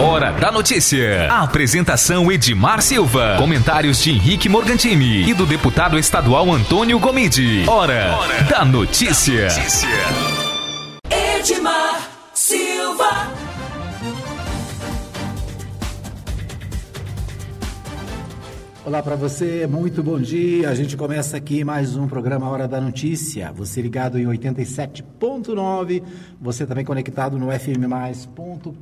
Hora da notícia. A apresentação Edmar Silva. Comentários de Henrique Morgantini e do deputado estadual Antônio Gomide. Hora, Hora da notícia. notícia. Edmar Olá para você, muito bom dia. A gente começa aqui mais um programa Hora da Notícia. Você ligado em 87.9, você também conectado no fmmais.com.br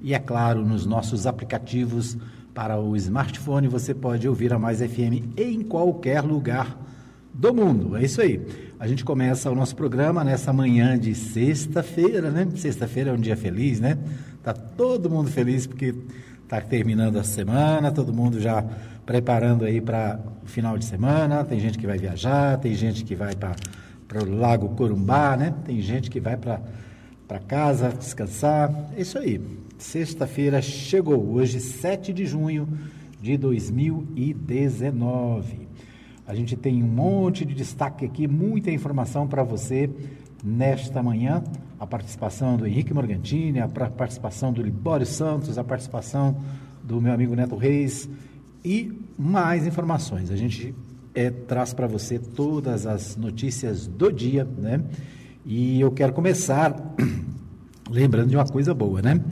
e é claro, nos nossos aplicativos para o smartphone, você pode ouvir a Mais FM em qualquer lugar do mundo. É isso aí. A gente começa o nosso programa nessa manhã de sexta-feira, né? Sexta-feira é um dia feliz, né? Tá todo mundo feliz porque Está terminando a semana, todo mundo já preparando aí para o final de semana. Tem gente que vai viajar, tem gente que vai para o Lago Corumbá, né? Tem gente que vai para casa descansar. É isso aí. Sexta-feira chegou, hoje, 7 de junho de 2019. A gente tem um monte de destaque aqui, muita informação para você nesta manhã a participação do Henrique Morgantini, a participação do Libório Santos, a participação do meu amigo Neto Reis e mais informações. A gente é, traz para você todas as notícias do dia, né? E eu quero começar lembrando de uma coisa boa, né?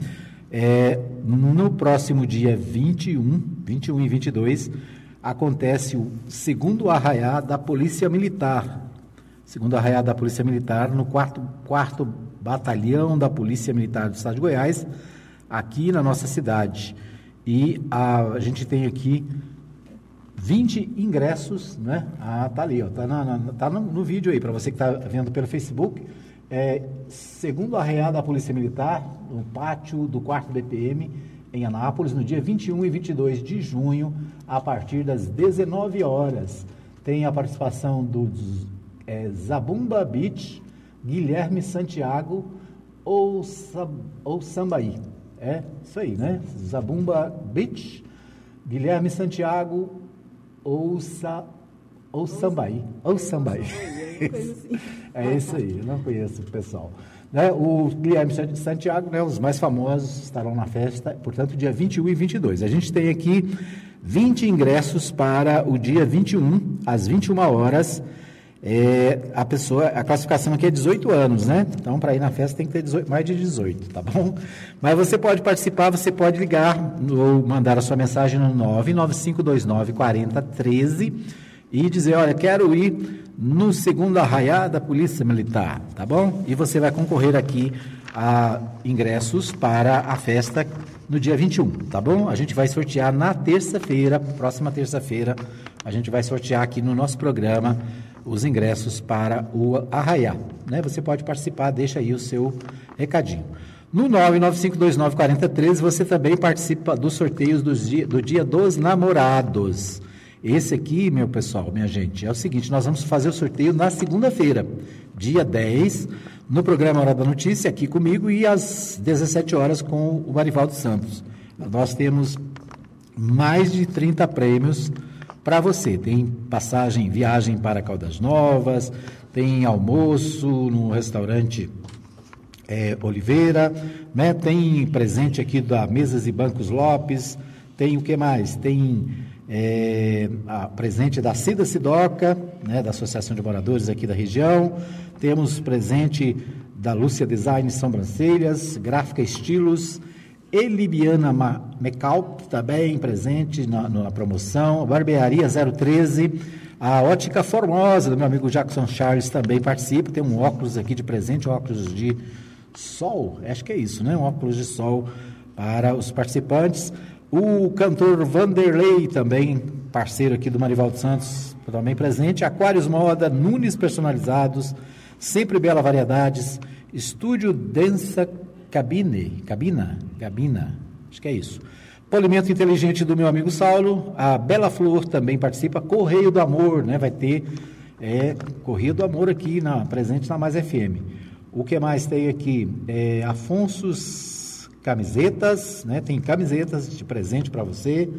É, no próximo dia 21, 21 e 22, acontece o segundo arraiá da Polícia Militar, segundo arraiá da Polícia Militar, no quarto, quarto batalhão da Polícia Militar do Estado de Goiás, aqui na nossa cidade. E a, a gente tem aqui 20 ingressos, né? Ah, tá ali, ó, tá, na, na, tá no, no, vídeo aí, para você que está vendo pelo Facebook. É, segundo arraiá da Polícia Militar, no pátio do 4 BPM, em Anápolis, no dia 21 e 22 de junho, a partir das 19 horas. Tem a participação dos é, Zabumba Beach, Guilherme Santiago ou, ou Sambaí. É isso aí, né? Zabumba Beach, Guilherme Santiago ou, Sa, ou Sambaí. Ou Sambaí. é isso aí, eu não conheço o pessoal. Né? O Guilherme Santiago, né, os mais famosos, estarão na festa, portanto, dia 21 e 22. A gente tem aqui 20 ingressos para o dia 21, às 21 horas, é, a pessoa, a classificação aqui é 18 anos, né? Então, para ir na festa tem que ter 18, mais de 18, tá bom? Mas você pode participar, você pode ligar ou mandar a sua mensagem no 99529 4013 e dizer, olha, quero ir no segundo arraiá da Polícia Militar, tá bom? E você vai concorrer aqui a ingressos para a festa no dia 21, tá bom? A gente vai sortear na terça-feira, próxima terça-feira, a gente vai sortear aqui no nosso programa os ingressos para o Arraiá. Né? Você pode participar, deixa aí o seu recadinho. No 995294013 você também participa dos sorteios do dia, do dia dos namorados. Esse aqui, meu pessoal, minha gente, é o seguinte: nós vamos fazer o sorteio na segunda-feira, dia 10, no programa Hora da Notícia, aqui comigo, e às 17 horas com o Marivaldo Santos. Nós temos mais de 30 prêmios para você. Tem passagem, viagem para Caldas Novas, tem almoço no restaurante é, Oliveira, né? tem presente aqui da Mesas e Bancos Lopes, tem o que mais? Tem é, a presente da Cida Sidoca, né, da Associação de Moradores aqui da região, temos presente da Lúcia Design Sobrancelhas, Gráfica Estilos, Elibiana Mecalp, também presente na, na promoção. Barbearia 013. A Ótica Formosa, do meu amigo Jackson Charles, também participa. Tem um óculos aqui de presente, óculos de sol. Acho que é isso, né? Um óculos de sol para os participantes. O cantor Vanderlei, também parceiro aqui do Marivaldo Santos, também presente. Aquários Moda, Nunes Personalizados, Sempre Bela Variedades, Estúdio Dança Cabine, Cabina, Gabina, acho que é isso. Polimento inteligente do meu amigo Saulo, a Bela Flor também participa, Correio do Amor, né? Vai ter é, Correio do Amor aqui na presente na Mais FM. O que mais tem aqui? É, Afonso's camisetas, né? Tem camisetas de presente para você.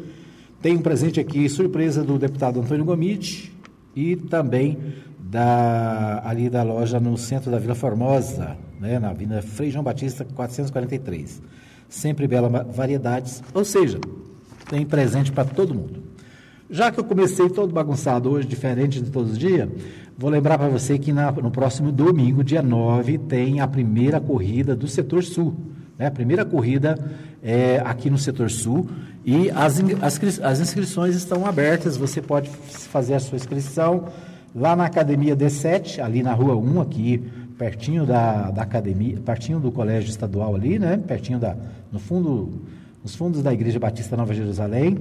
Tem um presente aqui surpresa do deputado Antônio Gomide e também da ali da loja no centro da Vila Formosa, né, na Avenida Frei João Batista 443. sempre belas variedades, ou seja, tem presente para todo mundo. Já que eu comecei todo bagunçado hoje, diferente de todos os dias, vou lembrar para você que na, no próximo domingo, dia 9, tem a primeira corrida do setor sul. Né? A primeira corrida é aqui no setor sul e as, as, as inscrições estão abertas. Você pode fazer a sua inscrição lá na Academia D7, ali na rua 1, aqui pertinho da, da academia, pertinho do colégio estadual ali, né? Pertinho da, no fundo, nos fundos da Igreja Batista Nova Jerusalém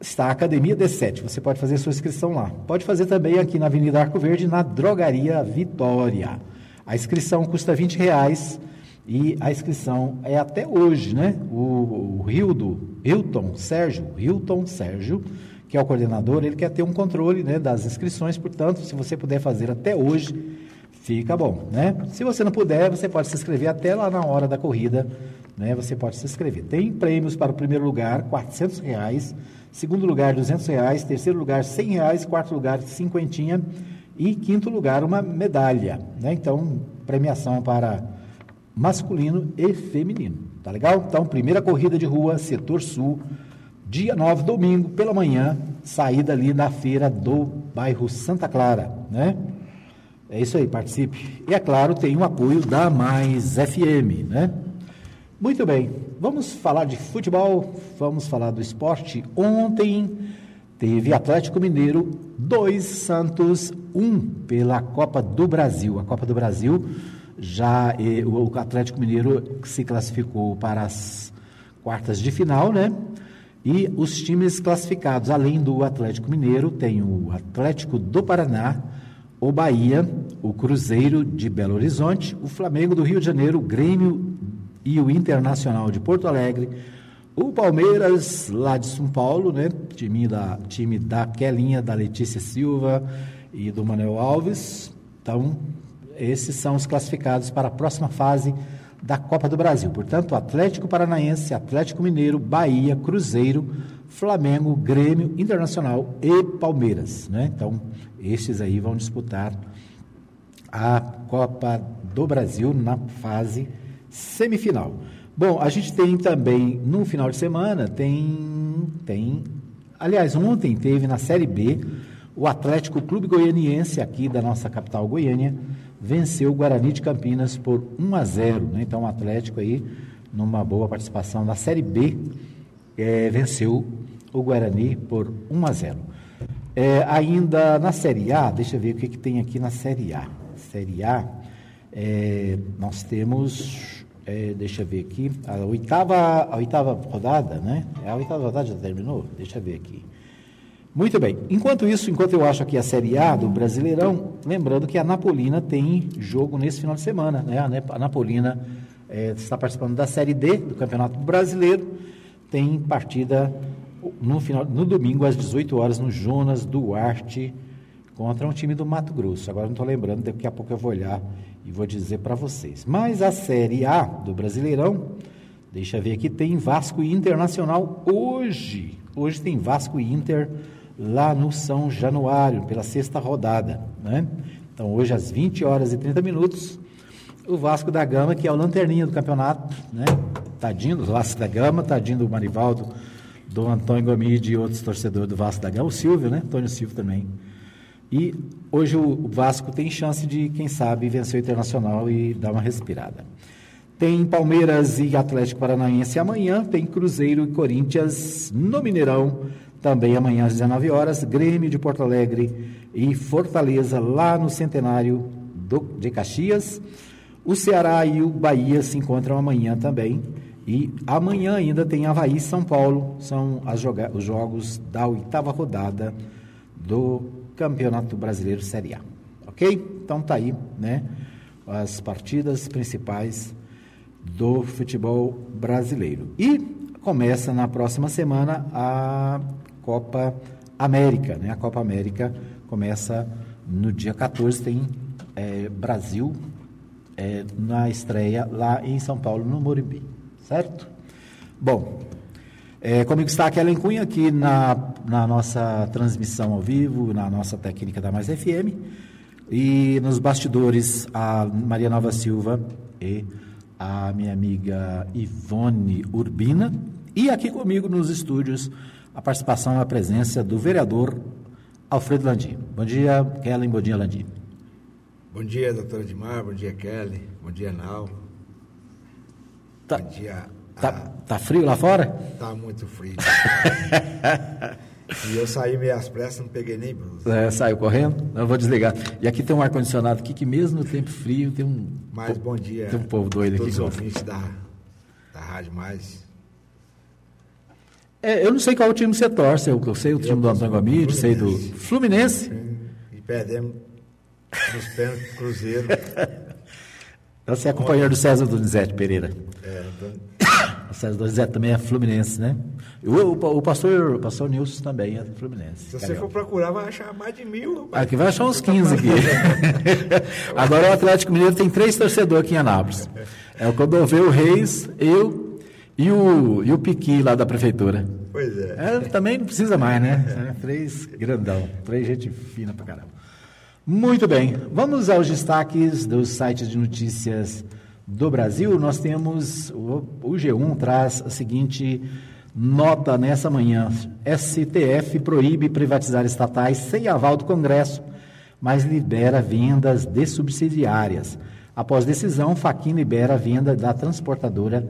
está a Academia D7. Você pode fazer sua inscrição lá. Pode fazer também aqui na Avenida Arco Verde, na Drogaria Vitória. A inscrição custa 20 reais e a inscrição é até hoje, né? O, o Hildo, Hilton Sérgio, Hilton Sérgio, que é o coordenador, ele quer ter um controle né, das inscrições, portanto, se você puder fazer até hoje, fica bom, né? Se você não puder, você pode se inscrever até lá na hora da corrida, né? Você pode se inscrever. Tem prêmios para o primeiro lugar, 400 reais, segundo lugar, 200 reais, terceiro lugar, 100 reais, quarto lugar, cinquentinha e quinto lugar, uma medalha, né? Então, premiação para masculino e feminino, tá legal? Então, primeira corrida de rua, setor sul, dia 9, domingo, pela manhã, saída ali da feira do bairro Santa Clara, né? É isso aí, participe. E é claro, tem o apoio da Mais FM, né? Muito bem, vamos falar de futebol, vamos falar do esporte. Ontem teve Atlético Mineiro 2, Santos 1 um, pela Copa do Brasil. A Copa do Brasil já eh, o Atlético Mineiro se classificou para as quartas de final, né? E os times classificados, além do Atlético Mineiro, tem o Atlético do Paraná, o Bahia, o Cruzeiro de Belo Horizonte, o Flamengo do Rio de Janeiro, o Grêmio e o Internacional de Porto Alegre, o Palmeiras lá de São Paulo, né? Time da, time da Kelinha, da Letícia Silva e do Manuel Alves. Então, esses são os classificados para a próxima fase da Copa do Brasil. Portanto, Atlético Paranaense, Atlético Mineiro, Bahia, Cruzeiro, Flamengo, Grêmio, Internacional e Palmeiras. Né? Então, estes aí vão disputar a Copa do Brasil na fase semifinal. Bom, a gente tem também no final de semana tem tem aliás ontem teve na Série B o Atlético Clube Goianiense aqui da nossa capital Goiânia venceu o Guarani de Campinas por 1 a 0, né? Então o Atlético aí numa boa participação na Série B é, venceu o Guarani por 1 a 0. É, ainda na Série A, deixa eu ver o que, que tem aqui na Série A. Série A, é, nós temos, é, deixa eu ver aqui, a oitava, a oitava rodada, né? É, a oitava rodada já terminou? Deixa eu ver aqui. Muito bem. Enquanto isso, enquanto eu acho aqui a Série A do Brasileirão, lembrando que a Napolina tem jogo nesse final de semana, né? A Napolina é, está participando da Série D do Campeonato Brasileiro, tem partida no, final, no domingo, às 18 horas, no Jonas Duarte, contra um time do Mato Grosso. Agora não estou lembrando, daqui a pouco eu vou olhar e vou dizer para vocês. Mas a Série A do Brasileirão, deixa eu ver aqui, tem Vasco e Internacional hoje. Hoje tem Vasco e Inter lá no São Januário, pela sexta rodada. Né? Então, hoje, às 20 horas e 30 minutos, o Vasco da Gama, que é o lanterninha do campeonato, né? Tadinho do Vasco da Gama, tadinho do Marivaldo do Antônio Gomide e outros torcedores do Vasco da Gama, o Silvio, né? Antônio Silvio também. E hoje o Vasco tem chance de, quem sabe, vencer o Internacional e dar uma respirada. Tem Palmeiras e Atlético Paranaense amanhã, tem Cruzeiro e Corinthians no Mineirão, também amanhã às 19 horas, Grêmio de Porto Alegre e Fortaleza lá no Centenário do, de Caxias. O Ceará e o Bahia se encontram amanhã também. E amanhã ainda tem Havaí e São Paulo, são os jogos da oitava rodada do Campeonato Brasileiro Série A. Ok? Então tá aí, né? As partidas principais do futebol brasileiro. E começa na próxima semana a Copa América, né? A Copa América começa no dia 14, tem é, Brasil é, na estreia lá em São Paulo, no Morumbi certo? Bom, é, comigo está a Kellen Cunha aqui na, na nossa transmissão ao vivo, na nossa técnica da Mais FM, e nos bastidores a Maria Nova Silva e a minha amiga Ivone Urbina e aqui comigo nos estúdios a participação e a presença do vereador Alfredo Landim. Bom dia, Kellen. Bom dia, Landim. Bom dia, doutora Edmar. Bom dia, Kelly. Bom dia, Nau. Tá, Bom dia. Tá, a... tá frio lá fora? Tá muito frio. e eu saí meio às pressas, não peguei nem blusa. É, saiu correndo? Não, vou desligar. E aqui tem um ar-condicionado aqui que mesmo no tempo frio tem um... Mas bom dia. Tem um povo doido aqui. Todos os ouvintes da, da Rádio Mais. É, eu não sei qual time você torce. Eu, eu sei o time do Antônio Gomide, sei do Fluminense. E perdemos nos pênaltis Cruzeiro. Você é companheiro do César Donizete Pereira. É, então... O César Donizete também é fluminense, né? O, o, o, pastor, o pastor Nilson também é fluminense. Se você for procurar, vai achar mais de mil. Aqui vai achar uns 15 aqui. Agora o Atlético Mineiro tem três torcedores aqui em Anápolis. É o Codoveu Reis, eu e o, e o Piqui lá da prefeitura. Pois é. é também não precisa mais, né? Três grandão, três gente fina pra caramba. Muito bem, vamos aos destaques dos sites de notícias do Brasil. Nós temos, o, o G1 traz a seguinte nota nessa manhã: STF proíbe privatizar estatais sem aval do Congresso, mas libera vendas de subsidiárias. Após decisão, Faquin libera a venda da transportadora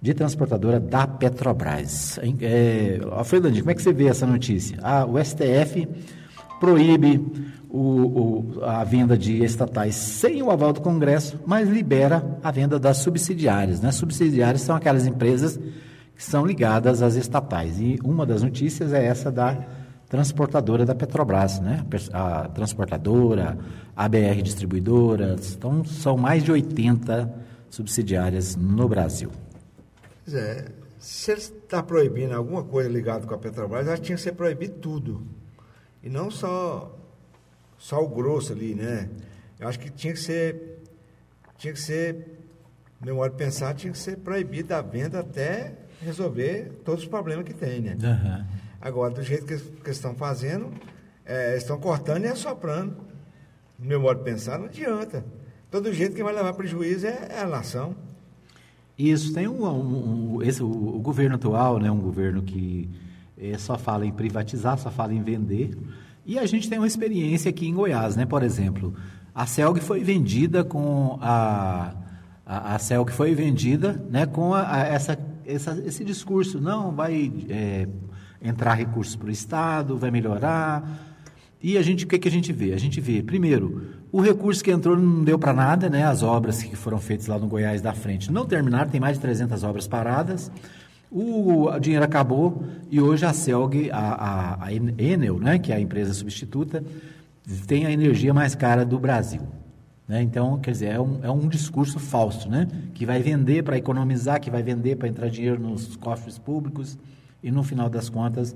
de transportadora da Petrobras. É, Alfredo como é que você vê essa notícia? Ah, o STF proíbe o, o, a venda de estatais sem o aval do Congresso, mas libera a venda das subsidiárias. Né? Subsidiárias são aquelas empresas que são ligadas às estatais. E uma das notícias é essa da transportadora da Petrobras, né? a transportadora, a BR Distribuidoras. Então, são mais de 80 subsidiárias no Brasil. Pois é, se ele está proibindo alguma coisa ligada com a Petrobras, já tinha que ser proibido tudo. E não só, só o grosso ali, né? Eu acho que tinha que ser, tinha que ser, no meu modo de pensar, tinha que ser proibida a venda até resolver todos os problemas que tem, né? Uhum. Agora, do jeito que, que eles estão fazendo, é, estão cortando e assoprando. No meu modo de pensar, não adianta. Todo jeito que vai levar prejuízo é, é a nação. Isso, tem um, um, um esse, o, o, governo atual, né, um governo que é, só fala em privatizar, só fala em vender. E a gente tem uma experiência aqui em Goiás, né? Por exemplo, a Celg foi vendida com a a, a Celg foi vendida, né? Com a, a essa, essa, esse discurso, não vai é, entrar recursos para o Estado, vai melhorar. E a gente, o que, que a gente vê? A gente vê, primeiro, o recurso que entrou não deu para nada, né? As obras que foram feitas lá no Goiás da frente não terminaram, tem mais de 300 obras paradas. O, o dinheiro acabou e hoje a Celg, a, a, a Enel, né, que é a empresa substituta, tem a energia mais cara do Brasil. Né? Então, quer dizer, é um, é um discurso falso, né? que vai vender para economizar, que vai vender para entrar dinheiro nos cofres públicos e, no final das contas,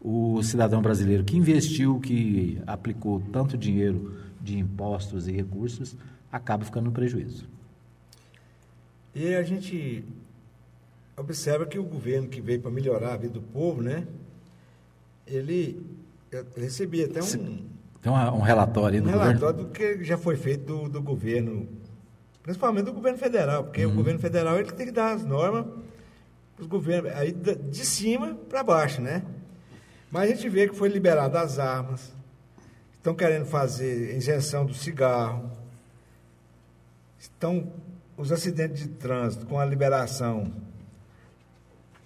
o cidadão brasileiro que investiu, que aplicou tanto dinheiro de impostos e recursos, acaba ficando no prejuízo. E a gente observa que o governo que veio para melhorar a vida do povo, né? Ele recebia até um. Tem um relatório aí do um governo? relatório do que já foi feito do, do governo, principalmente do governo federal, porque uhum. o governo federal ele tem que dar as normas para os governos, aí de cima para baixo, né? Mas a gente vê que foi liberado as armas, estão querendo fazer isenção do cigarro, estão os acidentes de trânsito com a liberação,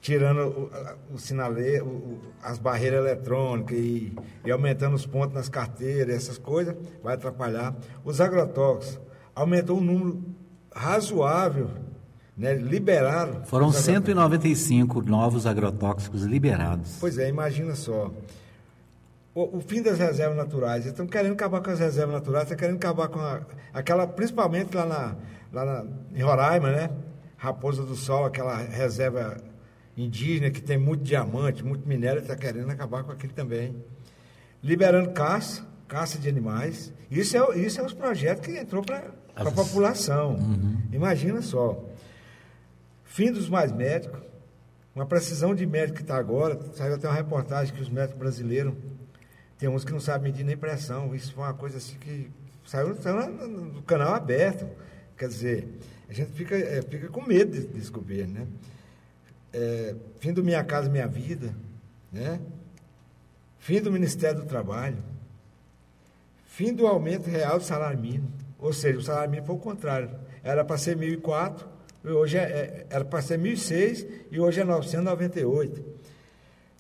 tirando o, o sinaleiro, o, as barreiras eletrônicas e, e, aumentando os pontos nas carteiras, essas coisas, vai atrapalhar. Os agrotóxicos, aumentou um número razoável né, liberaram. Foram 195 novos agrotóxicos liberados. Pois é, imagina só. O, o, fim das reservas naturais. Eles estão querendo acabar com as reservas naturais, estão querendo acabar com a, aquela, principalmente lá, na, lá na, em Roraima, né? Raposa do Sol, aquela reserva indígena que tem muito diamante, muito minério, está querendo acabar com aquilo também. Liberando caça, caça de animais. Isso é, isso é os projetos que entrou para a população. Uhum. Imagina só. Fim dos mais médicos. Uma precisão de médico que está agora. Saiu até uma reportagem que os médicos brasileiros tem uns que não sabem medir nem pressão. Isso foi uma coisa assim que saiu, no canal aberto. Quer dizer, a gente fica, é, fica com medo desse governo, né? É, fim do Minha Casa Minha Vida, né? Fim do Ministério do Trabalho, fim do aumento real do salário mínimo. Ou seja, o salário mínimo foi o contrário. Era para ser 1.004, hoje é, é, era para ser 1.006 e hoje é 998.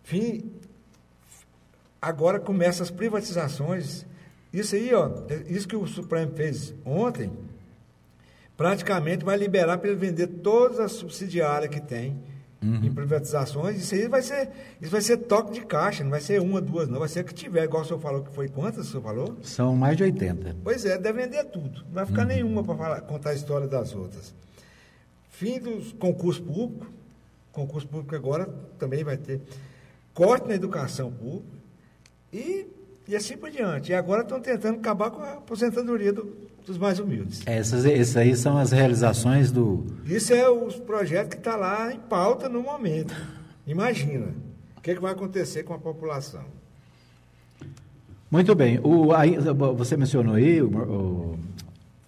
Fim, agora começam as privatizações. Isso aí, ó, isso que o Supremo fez ontem, praticamente vai liberar para ele vender todas as subsidiárias que tem uhum. em privatizações. Isso aí vai ser, isso vai ser toque de caixa, não vai ser uma, duas, não, vai ser que tiver, igual o senhor falou que foi quantas o senhor falou? São mais de 80. Pois é, deve vender tudo. Não vai ficar uhum. nenhuma para contar a história das outras. Fim dos concursos públicos. Concurso público agora também vai ter corte na educação pública e, e assim por diante. E agora estão tentando acabar com a aposentadoria do, dos mais humildes. Essas, essas aí são as realizações do. Isso é os projetos que está lá em pauta no momento. Imagina o que, é que vai acontecer com a população. Muito bem. O, aí, você mencionou aí, o, o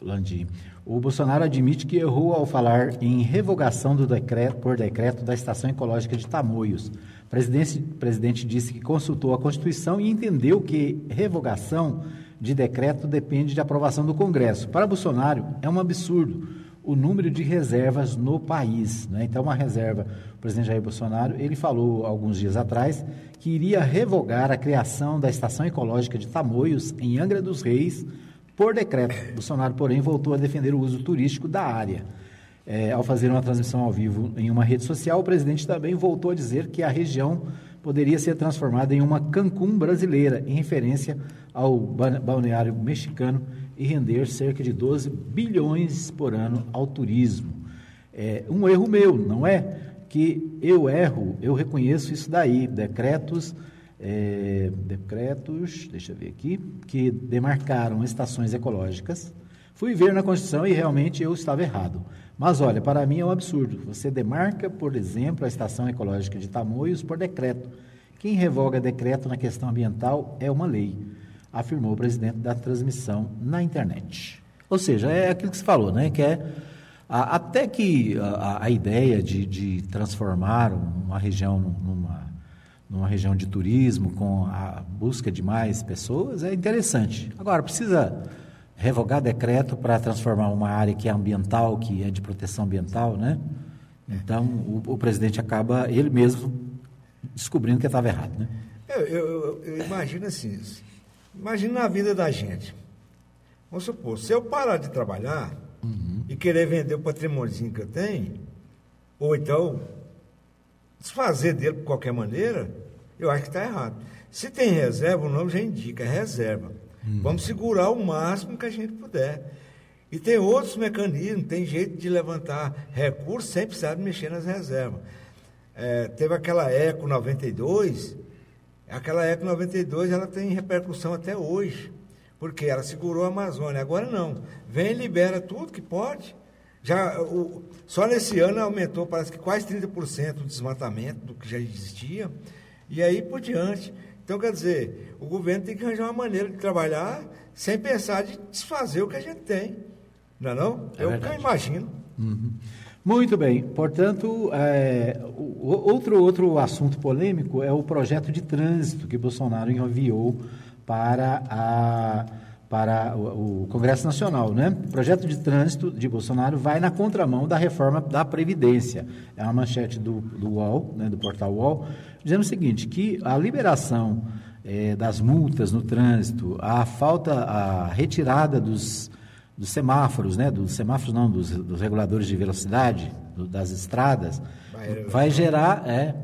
Landim, o Bolsonaro admite que errou ao falar em revogação do decreto, por decreto da Estação Ecológica de Tamoios. O presidente, presidente disse que consultou a Constituição e entendeu que revogação de decreto depende de aprovação do Congresso. Para Bolsonaro, é um absurdo o número de reservas no país. Né? Então, uma reserva, o presidente Jair Bolsonaro, ele falou alguns dias atrás que iria revogar a criação da Estação Ecológica de Tamoios, em Angra dos Reis, por decreto. Bolsonaro, porém, voltou a defender o uso turístico da área. É, ao fazer uma transmissão ao vivo em uma rede social, o presidente também voltou a dizer que a região poderia ser transformada em uma Cancún brasileira, em referência ao balneário mexicano, e render cerca de 12 bilhões por ano ao turismo. É um erro meu, não é? Que eu erro, eu reconheço isso daí. Decretos é, decretos, deixa eu ver aqui, que demarcaram estações ecológicas. Fui ver na Constituição e realmente eu estava errado. Mas olha, para mim é um absurdo. Você demarca, por exemplo, a estação ecológica de Tamoios por decreto. Quem revoga decreto na questão ambiental é uma lei, afirmou o presidente da transmissão na internet. Ou seja, é aquilo que se falou, né? Que é a, até que a, a ideia de, de, transformar uma região numa numa região de turismo, com a busca de mais pessoas, é interessante. Agora, precisa revogar decreto para transformar uma área que é ambiental, que é de proteção ambiental, né? Então, o, o presidente acaba, ele mesmo, descobrindo que estava errado, né? Eu, eu, eu, imagino assim, imagina a vida da gente. Vamos supor, se eu parar de trabalhar uhum. e querer vender o patrimônio que eu tenho, ou então desfazer dele de qualquer maneira, eu acho que está errado. Se tem reserva, o nome já indica, é reserva. Hum. Vamos segurar o máximo que a gente puder. E tem outros mecanismos, tem jeito de levantar recursos sem precisar mexer nas reservas. É, teve aquela Eco 92, aquela Eco 92 ela tem repercussão até hoje, porque ela segurou a Amazônia. Agora não, vem e libera tudo que pode. Já, o, só nesse ano aumentou, parece que quase 30% o desmatamento do que já existia, e aí por diante. Então, quer dizer, o governo tem que arranjar uma maneira de trabalhar sem pensar de desfazer o que a gente tem. Não é não? É, o que eu imagino. Uhum. Muito bem. Portanto, é, outro, outro assunto polêmico é o projeto de trânsito que Bolsonaro enviou para a para o, o, Congresso Nacional, né? O projeto de trânsito de Bolsonaro vai na contramão da reforma da Previdência. É uma manchete do, do UOL, né, do portal UOL, dizendo o seguinte, que a liberação é, das multas no trânsito, a falta, a retirada dos, dos semáforos, né? Dos semáforos não, dos, dos reguladores de velocidade, do, das estradas, barreira vai gerar, é,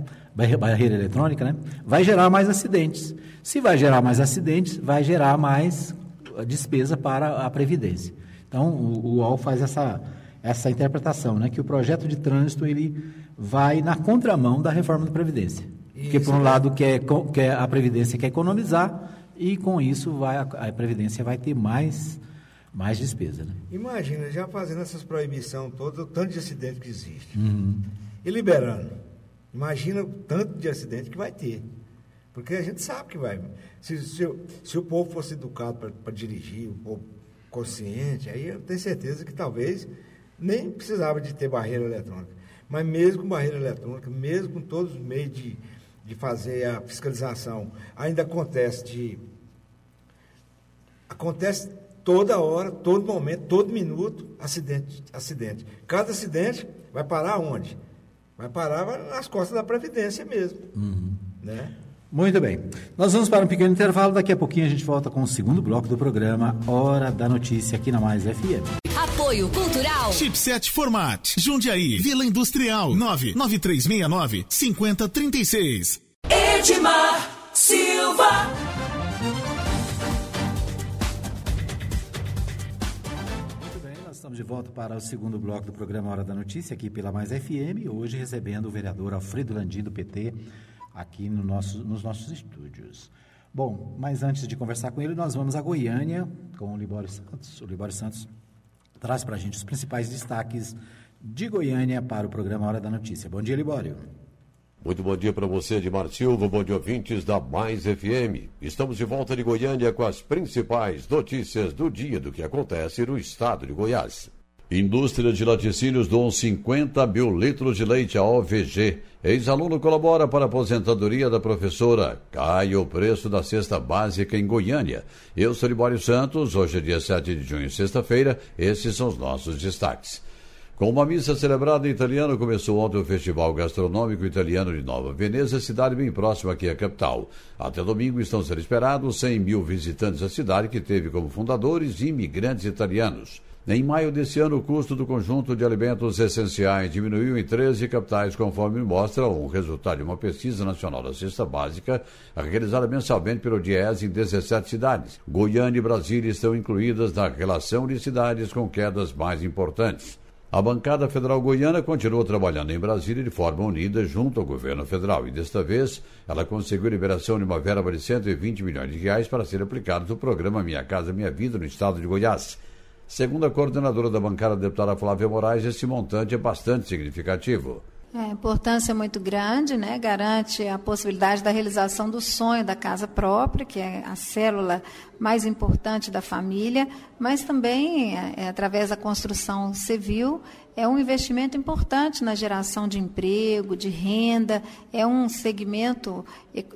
barreira eletrônica, né? Vai gerar mais acidentes. Se vai gerar mais acidentes, vai gerar mais despesa para a Previdência. Então, o, UOL faz essa, essa interpretação, né, que o projeto de trânsito ele vai na contramão da reforma da Previdência. Isso. Porque, por um lado, quer, quer, a Previdência quer economizar e, com isso, vai, a Previdência vai ter mais, mais despesa. Né? Imagina, já fazendo essas proibições todas, o tanto de acidente que existe. Uhum. E liberando. Imagina o tanto de acidente que vai ter. Porque a gente sabe que vai. Se, se, se o povo fosse educado para dirigir, o povo consciente, aí eu tenho certeza que talvez nem precisava de ter barreira eletrônica. Mas mesmo com barreira eletrônica, mesmo com todos os meios de, de fazer a fiscalização, ainda acontece de. Acontece toda hora, todo momento, todo minuto, acidente, acidente. Cada acidente vai parar onde? Vai parar nas costas da Previdência mesmo. Uhum. Né? Muito bem. Nós vamos para um pequeno intervalo. Daqui a pouquinho a gente volta com o segundo bloco do programa Hora da Notícia aqui na Mais FM. Apoio Cultural. Chipset Format. Jundiaí. Vila Industrial. 99369 5036. Edmar Silva. Muito bem, nós estamos de volta para o segundo bloco do programa Hora da Notícia, aqui pela Mais FM. Hoje recebendo o vereador Alfredo Landim, do PT aqui no nosso, nos nossos estúdios. Bom, mas antes de conversar com ele, nós vamos a Goiânia com o Libório Santos. O Libório Santos traz para a gente os principais destaques de Goiânia para o programa Hora da Notícia. Bom dia, Libório. Muito bom dia para você, Edmar Silva, bom dia, ouvintes da Mais FM. Estamos de volta de Goiânia com as principais notícias do dia do que acontece no estado de Goiás. Indústria de laticínios doam 50 mil litros de leite à OVG. Ex-aluno colabora para a aposentadoria da professora. Cai o preço da cesta básica em Goiânia. Eu sou Libório Santos. Hoje é dia 7 de junho, sexta-feira. Esses são os nossos destaques. Com uma missa celebrada em italiano, começou ontem o Festival Gastronômico Italiano de Nova Veneza, cidade bem próxima aqui à capital. Até domingo estão sendo esperados 100 mil visitantes da cidade, que teve como fundadores imigrantes italianos. Em maio desse ano, o custo do conjunto de alimentos essenciais diminuiu em 13 capitais, conforme mostra um resultado de uma pesquisa nacional da cesta básica, realizada mensalmente pelo DIES em 17 cidades. Goiânia e Brasília estão incluídas na relação de cidades com quedas mais importantes. A bancada federal goiana continua trabalhando em Brasília de forma unida junto ao governo federal e desta vez ela conseguiu liberação de uma verba de 120 milhões de reais para ser aplicada no programa Minha Casa Minha Vida no estado de Goiás. Segundo a coordenadora da bancada, deputada Flávia Moraes, esse montante é bastante significativo. É, a importância é muito grande, né? garante a possibilidade da realização do sonho da casa própria, que é a célula mais importante da família, mas também, é, é, através da construção civil, é um investimento importante na geração de emprego, de renda, é um segmento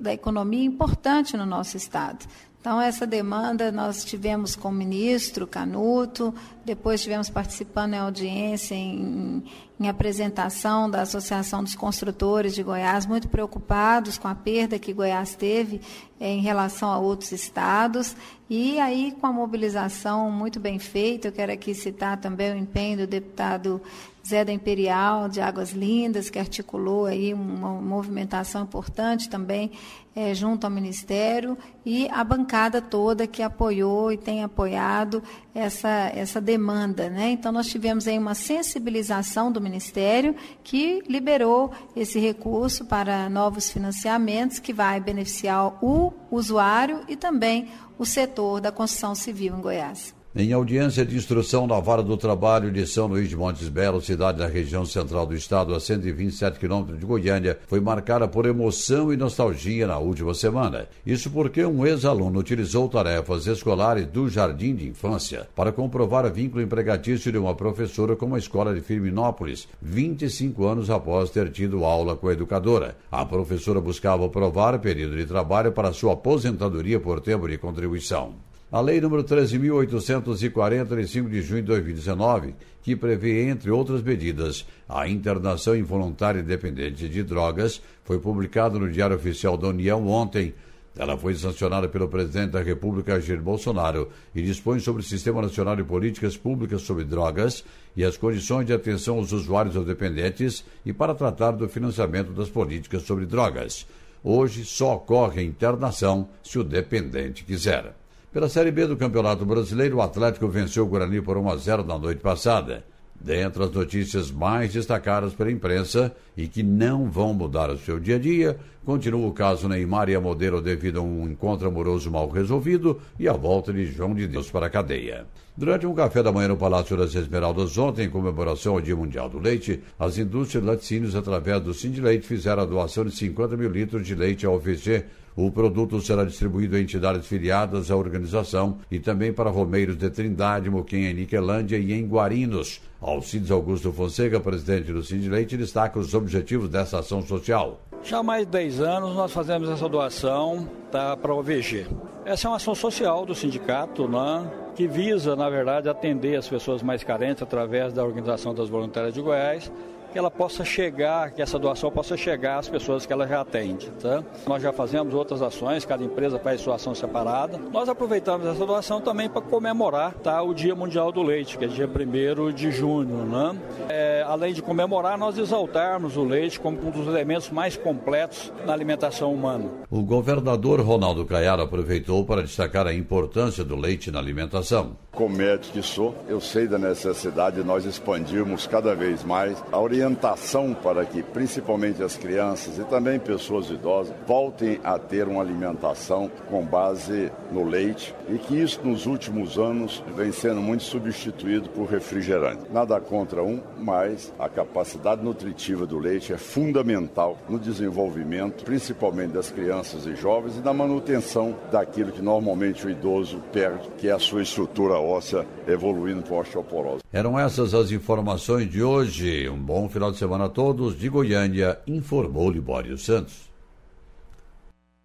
da economia importante no nosso Estado. Então, essa demanda nós tivemos com o ministro Canuto, depois tivemos participando em audiência, em, em, apresentação da Associação dos Construtores de Goiás, muito preocupados com a perda que Goiás teve eh, em relação a outros estados. E aí, com a mobilização muito bem feita, eu quero aqui citar também o empenho do deputado Zé da Imperial, de Águas Lindas, que articulou aí uma movimentação importante também é, junto ao Ministério, e a bancada toda que apoiou e tem apoiado essa, essa demanda. Né? Então, nós tivemos aí uma sensibilização do Ministério que liberou esse recurso para novos financiamentos que vai beneficiar o usuário e também o setor da construção civil em Goiás. Em audiência de instrução na Vara do Trabalho de São Luís de Montes Belos, cidade da região central do estado, a 127 quilômetros de Goiânia, foi marcada por emoção e nostalgia na última semana. Isso porque um ex-aluno utilizou tarefas escolares do jardim de infância para comprovar vínculo empregatício de uma professora com uma escola de Firminópolis, 25 anos após ter tido aula com a educadora. A professora buscava provar período de trabalho para sua aposentadoria por tempo de contribuição. A Lei nº 13.840, de 5 de junho de 2019, que prevê, entre outras medidas, a internação involuntária independente de drogas, foi publicada no Diário Oficial da União ontem. Ela foi sancionada pelo presidente da República, Jair Bolsonaro, e dispõe sobre o Sistema Nacional de Políticas Públicas sobre Drogas e as condições de atenção aos usuários ou dependentes e para tratar do financiamento das políticas sobre drogas. Hoje só ocorre a internação se o dependente quiser. Pela Série B do Campeonato Brasileiro, o Atlético venceu o Guarani por 1 a 0 na noite passada. Dentre as notícias mais destacadas pela imprensa e que não vão mudar o seu dia a dia. Continua o caso Neymar e a modelo devido a um encontro amoroso mal resolvido e a volta de João de Deus para a cadeia. Durante um café da manhã no Palácio das Esmeraldas ontem, em comemoração ao Dia Mundial do Leite, as indústrias laticínios, através do Sindileite, fizeram a doação de 50 mil litros de leite ao OVC o produto será distribuído a entidades filiadas à organização e também para Romeiros de Trindade, Moquém em Niquelândia e em Guarinos. Alcides Augusto Fonseca, presidente do Sindileite, destaca os objetivos dessa ação social. Já há mais de 10 anos nós fazemos essa doação tá, para o OVG. Essa é uma ação social do sindicato, né, que visa, na verdade, atender as pessoas mais carentes através da Organização das Voluntárias de Goiás que ela possa chegar, que essa doação possa chegar às pessoas que ela já atende. Tá? Nós já fazemos outras ações, cada empresa faz sua ação separada. Nós aproveitamos essa doação também para comemorar tá, o Dia Mundial do Leite, que é dia 1 de junho. Né? É, além de comemorar, nós exaltarmos o leite como um dos elementos mais completos na alimentação humana. O governador Ronaldo Caiado aproveitou para destacar a importância do leite na alimentação. Como médico que sou, eu sei da necessidade de nós expandirmos cada vez mais a orientação orientação para que principalmente as crianças e também pessoas idosas voltem a ter uma alimentação com base no leite e que isso nos últimos anos vem sendo muito substituído por refrigerante. Nada contra um, mas a capacidade nutritiva do leite é fundamental no desenvolvimento, principalmente das crianças e jovens e na manutenção daquilo que normalmente o idoso perde, que é a sua estrutura óssea evoluindo para osteoporose. Eram essas as informações de hoje. Um bom final de semana a todos. De Goiânia, informou Libório Santos.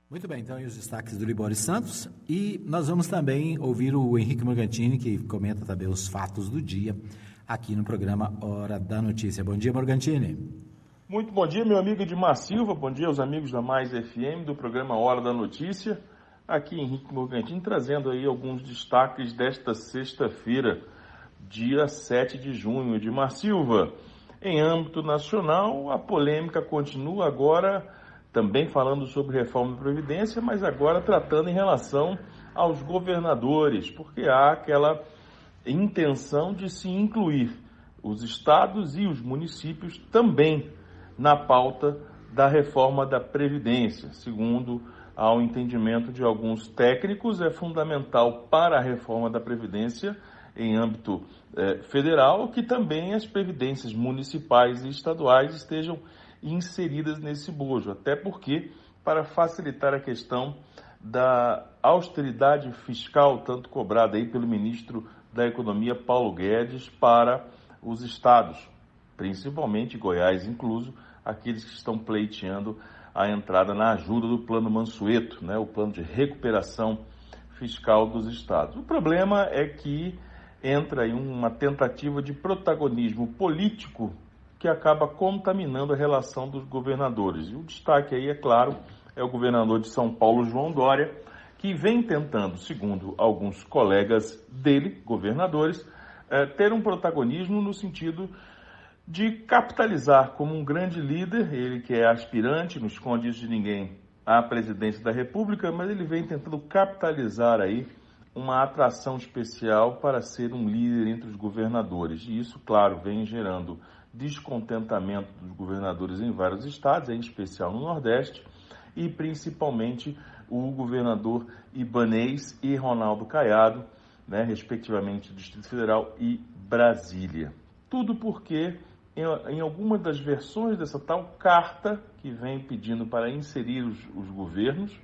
Muito bem, então aí os destaques do Libório Santos. E nós vamos também ouvir o Henrique Morgantini, que comenta também os fatos do dia aqui no programa Hora da Notícia. Bom dia, Morgantini. Muito bom dia, meu amigo Edmar Silva. Bom dia aos amigos da Mais FM do programa Hora da Notícia. Aqui Henrique Morgantini trazendo aí alguns destaques desta sexta-feira, dia 7 de junho. Edmar Silva. Em âmbito nacional, a polêmica continua agora também falando sobre reforma da Previdência, mas agora tratando em relação aos governadores, porque há aquela intenção de se incluir os estados e os municípios também na pauta da reforma da Previdência. Segundo ao entendimento de alguns técnicos, é fundamental para a reforma da Previdência em âmbito eh, federal, que também as previdências municipais e estaduais estejam inseridas nesse bojo, até porque para facilitar a questão da austeridade fiscal, tanto cobrada aí pelo ministro da Economia Paulo Guedes para os estados, principalmente Goiás incluso, aqueles que estão pleiteando a entrada na ajuda do Plano Mansueto, né, o plano de recuperação fiscal dos estados. O problema é que entra em uma tentativa de protagonismo político que acaba contaminando a relação dos governadores. E o destaque aí, é claro, é o governador de São Paulo, João Dória, que vem tentando, segundo alguns colegas dele, governadores, é, ter um protagonismo no sentido de capitalizar como um grande líder, ele que é aspirante, não esconde isso de ninguém, à presidência da República, mas ele vem tentando capitalizar aí uma atração especial para ser um líder entre os governadores. E isso, claro, vem gerando descontentamento dos governadores em vários estados, em especial no Nordeste, e principalmente o governador Ibanês e Ronaldo Caiado, né, respectivamente do Distrito Federal e Brasília. Tudo porque, em, alguma das versões dessa tal carta que vem pedindo para inserir os, os governos,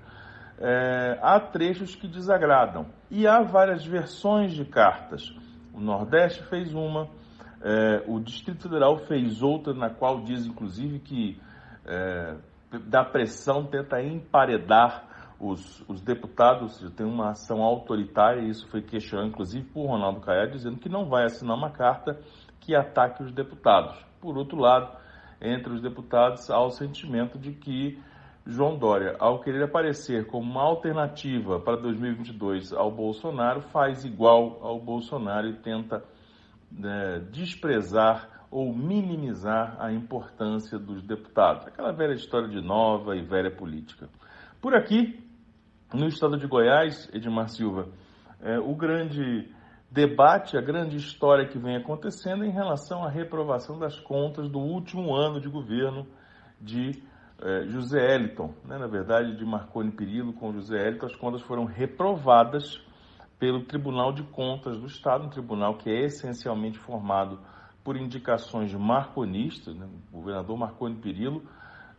é, há trechos que desagradam. E há várias versões de cartas. O Nordeste fez uma, é, o Distrito Federal fez outra, na qual diz, inclusive, que é, pressão tenta emparedar os, os deputados, tem uma ação autoritária, e isso foi questionado, inclusive, por Ronaldo Caiado, dizendo que não vai assinar uma carta que ataque os deputados. Por outro lado, entre os deputados há o sentimento de que João Dória, ao querer aparecer como uma alternativa para 2022 ao Bolsonaro, faz igual ao Bolsonaro e tenta né, desprezar ou minimizar a importância dos deputados. Aquela velha história de nova e velha política. Por aqui, no estado de Goiás, Edmar Silva, é, o grande debate, a grande história que vem acontecendo em relação à reprovação das contas do último ano de governo de eh, José Eliton, né? na verdade de Marconi Perillo com José Eliton, as contas foram reprovadas pelo Tribunal de Contas do Estado, um tribunal que é essencialmente formado por indicações marconistas. Né? O governador Marconi Perillo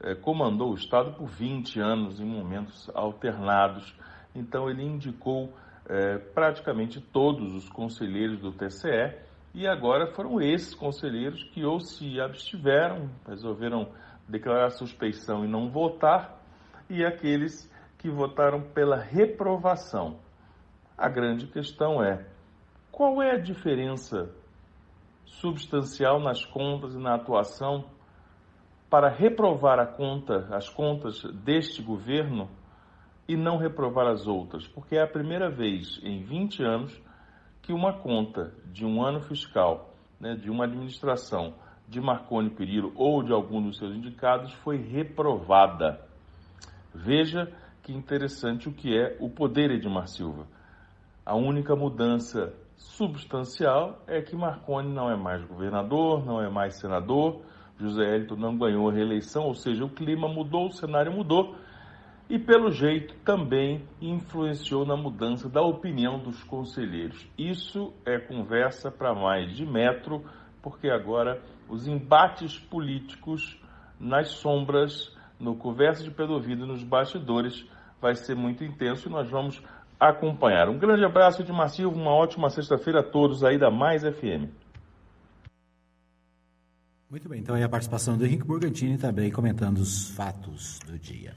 eh, comandou o Estado por 20 anos em momentos alternados, então ele indicou eh, praticamente todos os conselheiros do TCE e agora foram esses conselheiros que ou se abstiveram, resolveram declarar suspeição e não votar, e aqueles que votaram pela reprovação. A grande questão é: qual é a diferença substancial nas contas e na atuação para reprovar a conta, as contas deste governo e não reprovar as outras? Porque é a primeira vez em 20 anos que uma conta de um ano fiscal, né, de uma administração de Marconi Perillo ou de algum dos seus indicados foi reprovada. Veja que interessante o que é o poder Edmar Silva a única mudança substancial é que Marconi não é mais governador, não é mais senador, José Hélito não ganhou a reeleição, ou seja, o clima mudou, o cenário mudou e, pelo jeito, também influenciou na mudança da opinião dos conselheiros. Isso é conversa para mais de metro, porque agora os embates políticos nas sombras, no conversa de pelo ouvido, nos bastidores, vai ser muito intenso e nós vamos acompanhar. Um grande abraço de Massivo, uma ótima sexta-feira a todos aí da Mais FM. Muito bem, então aí a participação do Henrique Burgantini também comentando os fatos do dia.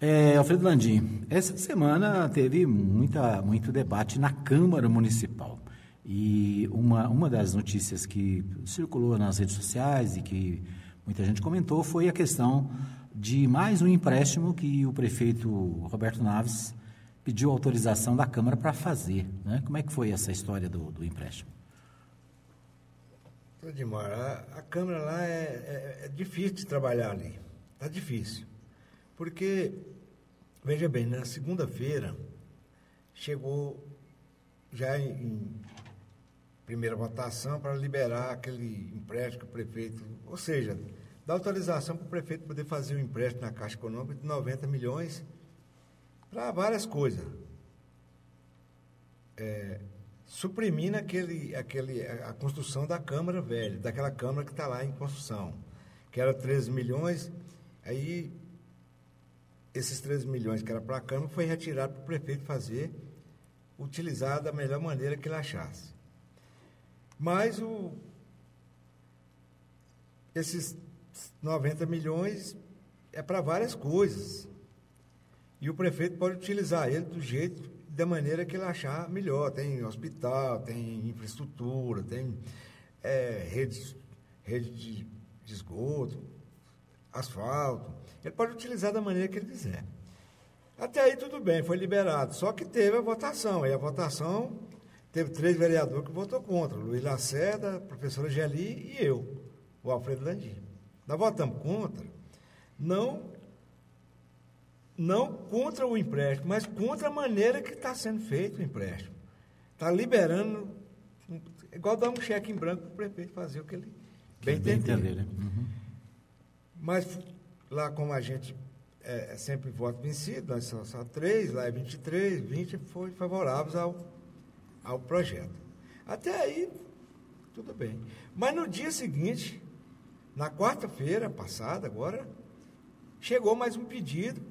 É, Alfredo Landim, essa semana teve muita, muito debate na Câmara Municipal. E uma, uma das notícias que circulou nas redes sociais e que muita gente comentou foi a questão de mais um empréstimo que o prefeito Roberto Naves pediu autorização da Câmara para fazer. Né? Como é que foi essa história do, do empréstimo? Edmar, a, a Câmara lá é, é, é, difícil de trabalhar ali. Está difícil. Porque, veja bem, na segunda-feira chegou já em, primeira votação para liberar aquele empréstimo que o prefeito, ou seja, dá autorização para o prefeito poder fazer um empréstimo na Caixa Econômica de 90 milhões para várias coisas. É, suprimindo aquele, aquele, a construção da Câmara velha, daquela Câmara que está lá em construção, que era 13 milhões, aí esses 13 milhões que era para a Câmara foi retirado para o prefeito fazer, utilizar da melhor maneira que ele achasse. Mas o, esses 90 milhões é para várias coisas. E o prefeito pode utilizar ele do jeito, da maneira que ele achar melhor. Tem hospital, tem infraestrutura, tem é, rede, rede de, de esgoto, asfalto. Ele pode utilizar da maneira que ele quiser. Até aí tudo bem, foi liberado. Só que teve a votação. E a votação teve três vereadores que votou contra. Luiz Lacerda, a professora Geli e eu, o Alfredo Landim. Nós votamos contra, não não contra o empréstimo, mas contra a maneira que está sendo feito o empréstimo. Está liberando, igual dar um cheque em branco para o prefeito fazer o que ele bem entender. entender né? uhum. Mas lá como a gente é, é sempre voto vencido, nós somos só três, lá é 23, 20 foi favoráveis ao, ao projeto. Até aí, tudo bem. Mas no dia seguinte, na quarta-feira passada, agora, chegou mais um pedido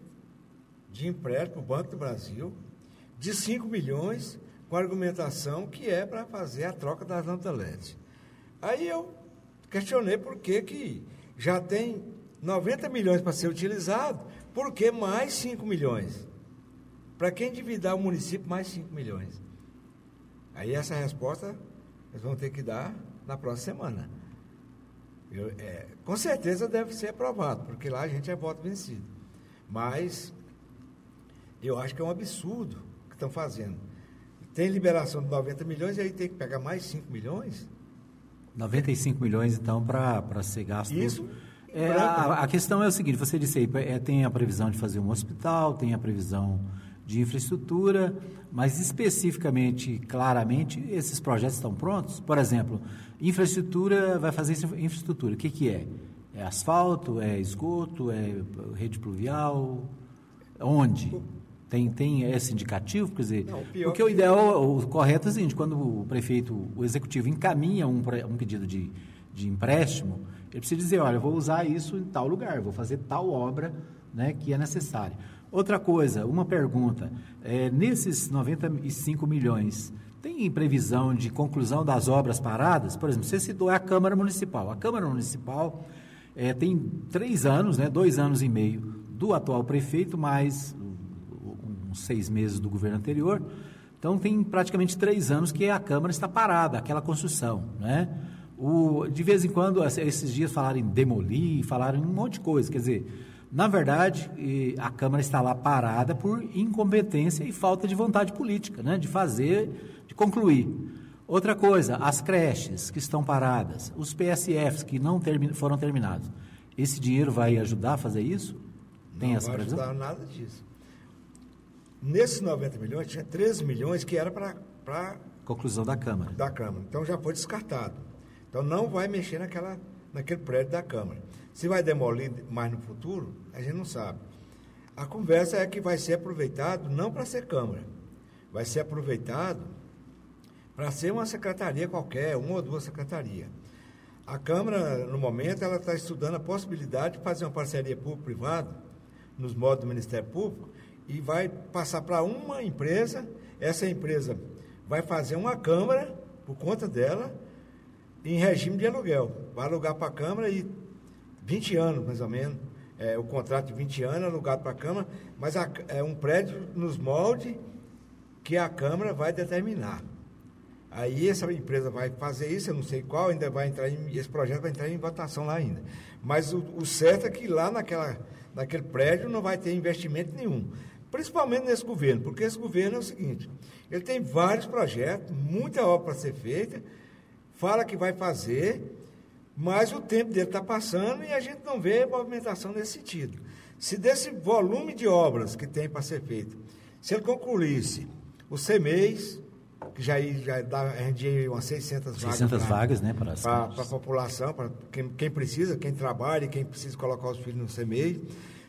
de empréstimo para o Banco do Brasil de 5 milhões com argumentação que é para fazer a troca das lâmpadas LED. Aí eu questionei por que, que já tem 90 milhões para ser utilizado, por que mais 5 milhões? Para quem endividar o município, mais 5 milhões? Aí essa resposta eles vão ter que dar na próxima semana. Eu, é, com certeza deve ser aprovado, porque lá a gente é voto vencido. Mas eu acho que é um absurdo o que estão fazendo. Tem liberação de 90 milhões e aí tem que pegar mais 5 milhões? 95 milhões, então, para ser gasto. Isso. É, a, a, questão é o seguinte: você disse aí, é, tem a previsão de fazer um hospital, tem a previsão de infraestrutura, mas especificamente, claramente, esses projetos estão prontos? Por exemplo, infraestrutura, vai fazer infraestrutura. O que, que é? É asfalto, é esgoto, é rede pluvial? Onde? Tem, tem esse indicativo? Quer dizer, Não, o porque o ideal, o correto é o seguinte, quando o prefeito, o executivo encaminha um, um pedido de, de empréstimo, ele precisa dizer, olha, eu vou usar isso em tal lugar, vou fazer tal obra né, que é necessária. Outra coisa, uma pergunta, é, nesses 95 milhões, tem previsão de conclusão das obras paradas? Por exemplo, você citou a Câmara Municipal. A Câmara Municipal é, tem três anos, né, dois anos e meio do atual prefeito, mais uns seis meses do governo anterior. Então, tem praticamente três anos que a Câmara está parada, aquela construção. Né? O, de vez em quando, esses dias falaram em demolir, falaram em um monte de coisa. Quer dizer, na verdade, a Câmara está lá parada por incompetência e falta de vontade política, né? de fazer, de concluir. Outra coisa, as creches que estão paradas, os PSFs que não termi foram terminados. Esse dinheiro vai ajudar a fazer isso? Tem não essa vai previsão? ajudar nada disso. Nesses 90 milhões, tinha 13 milhões que era para... Conclusão da Câmara. Da Câmara. Então já foi descartado. Então não vai mexer naquela, naquele prédio da Câmara. Se vai demolir mais no futuro, a gente não sabe. A conversa é que vai ser aproveitado não para ser Câmara, vai ser aproveitado para ser uma secretaria qualquer, uma ou duas secretarias. A Câmara, no momento, ela está estudando a possibilidade de fazer uma parceria público-privada nos modos do Ministério Público e vai passar para uma empresa, essa empresa vai fazer uma câmara por conta dela em regime de aluguel. Vai alugar para a Câmara e 20 anos, mais ou menos. É, o contrato de 20 anos alugado para a Câmara, mas a, é um prédio nos moldes que a Câmara vai determinar. Aí essa empresa vai fazer isso, eu não sei qual, ainda vai entrar em, esse projeto vai entrar em votação lá ainda. Mas o, o certo é que lá naquela, naquele prédio não vai ter investimento nenhum. Principalmente nesse governo, porque esse governo é o seguinte, ele tem vários projetos, muita obra para ser feita, fala que vai fazer, mas o tempo dele está passando e a gente não vê movimentação nesse sentido. Se desse volume de obras que tem para ser feito, se ele concluísse o CEMEIS, que já, já dá, rendia umas 600 vagas. 600 vagas, né? Para, a população, para quem, quem, precisa, quem trabalha, quem precisa colocar os filhos no CEMEIS.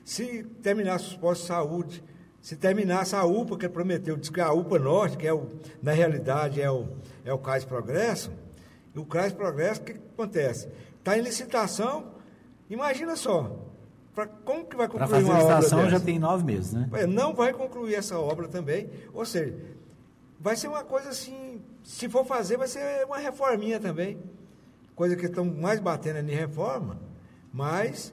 Se terminasse os postos de saúde, se terminasse a UPA, que ele prometeu, disse que a UPA Norte, que é o, na realidade é o, é o CAIS Progresso, e o CAIS Progresso, o que, que acontece? Está em licitação, imagina só, pra, como que vai concluir fazer uma obra licitação já tem nove meses, né? É, não vai concluir essa obra também, ou seja, vai ser uma coisa assim, se for fazer, vai ser uma reforminha também, coisa que estão mais batendo em reforma, mas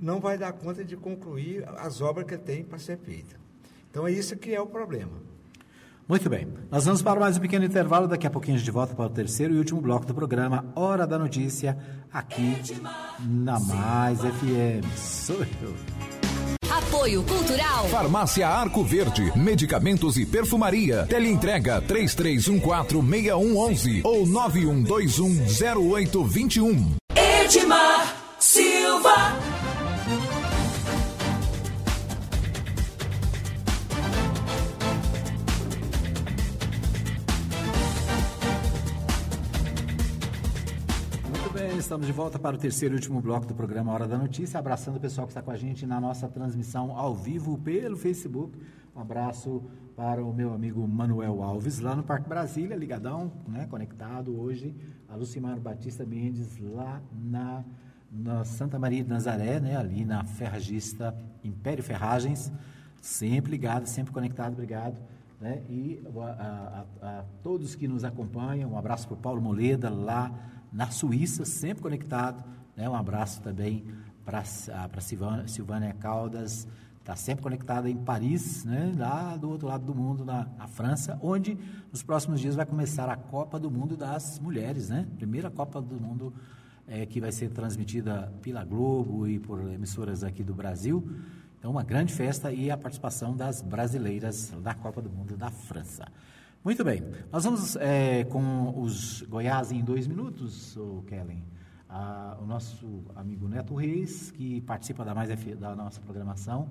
não vai dar conta de concluir as obras que tem para ser feitas. Então é isso que é o problema. Muito bem. Nós vamos para mais um pequeno intervalo. Daqui a pouquinho a gente volta para o terceiro e último bloco do programa Hora da Notícia, aqui na Mais FM. Sou eu. Apoio Cultural. Farmácia Arco Verde. Medicamentos e perfumaria. Teleentrega 33146111 ou 91210821. Edmar Silva. Estamos de volta para o terceiro e último bloco do programa Hora da Notícia, abraçando o pessoal que está com a gente na nossa transmissão ao vivo pelo Facebook. Um abraço para o meu amigo Manuel Alves, lá no Parque Brasília, ligadão, né, conectado hoje. A Lucimar Batista Mendes, lá na, na Santa Maria de Nazaré, né, ali na Ferragista Império Ferragens, sempre ligado, sempre conectado, obrigado. Né? E a, a, a todos que nos acompanham, um abraço para o Paulo Moleda, lá na Suíça, sempre conectado. Né? Um abraço também para a Silvânia, Silvânia Caldas, está sempre conectada em Paris, né? lá do outro lado do mundo, na, na, França, onde nos próximos dias vai começar a Copa do Mundo das Mulheres, né? Primeira Copa do Mundo é, que vai ser transmitida pela Globo e por emissoras aqui do Brasil. Então, uma grande festa e a participação das brasileiras da Copa do Mundo da França. Muito bem. Nós vamos é, com os Goiás em dois minutos, o Kellen. O nosso amigo Neto Reis, que participa da, mais da nossa programação,